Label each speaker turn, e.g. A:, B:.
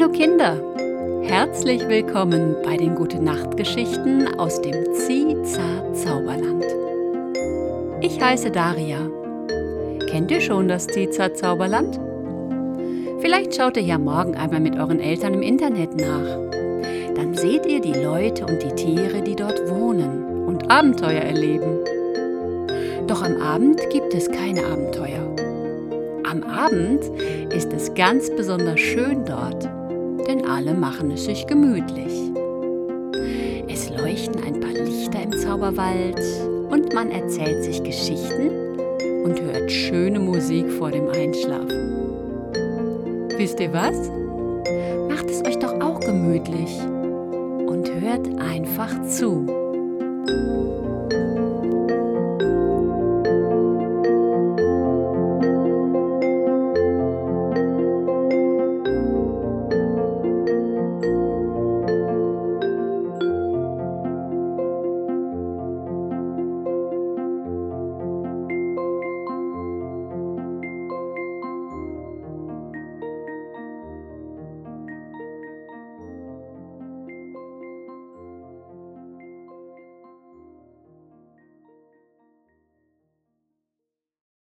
A: Hallo Kinder, herzlich willkommen bei den Gute Nacht Geschichten aus dem Ziza Zauberland. Ich heiße Daria. Kennt ihr schon das Ziza Zauberland? Vielleicht schaut ihr ja morgen einmal mit euren Eltern im Internet nach. Dann seht ihr die Leute und die Tiere, die dort wohnen und Abenteuer erleben. Doch am Abend gibt es keine Abenteuer. Am Abend ist es ganz besonders schön dort, alle machen es sich gemütlich. Es leuchten ein paar Lichter im Zauberwald und man erzählt sich Geschichten und hört schöne Musik vor dem Einschlafen. Wisst ihr was? Macht es euch doch auch gemütlich und hört einfach zu.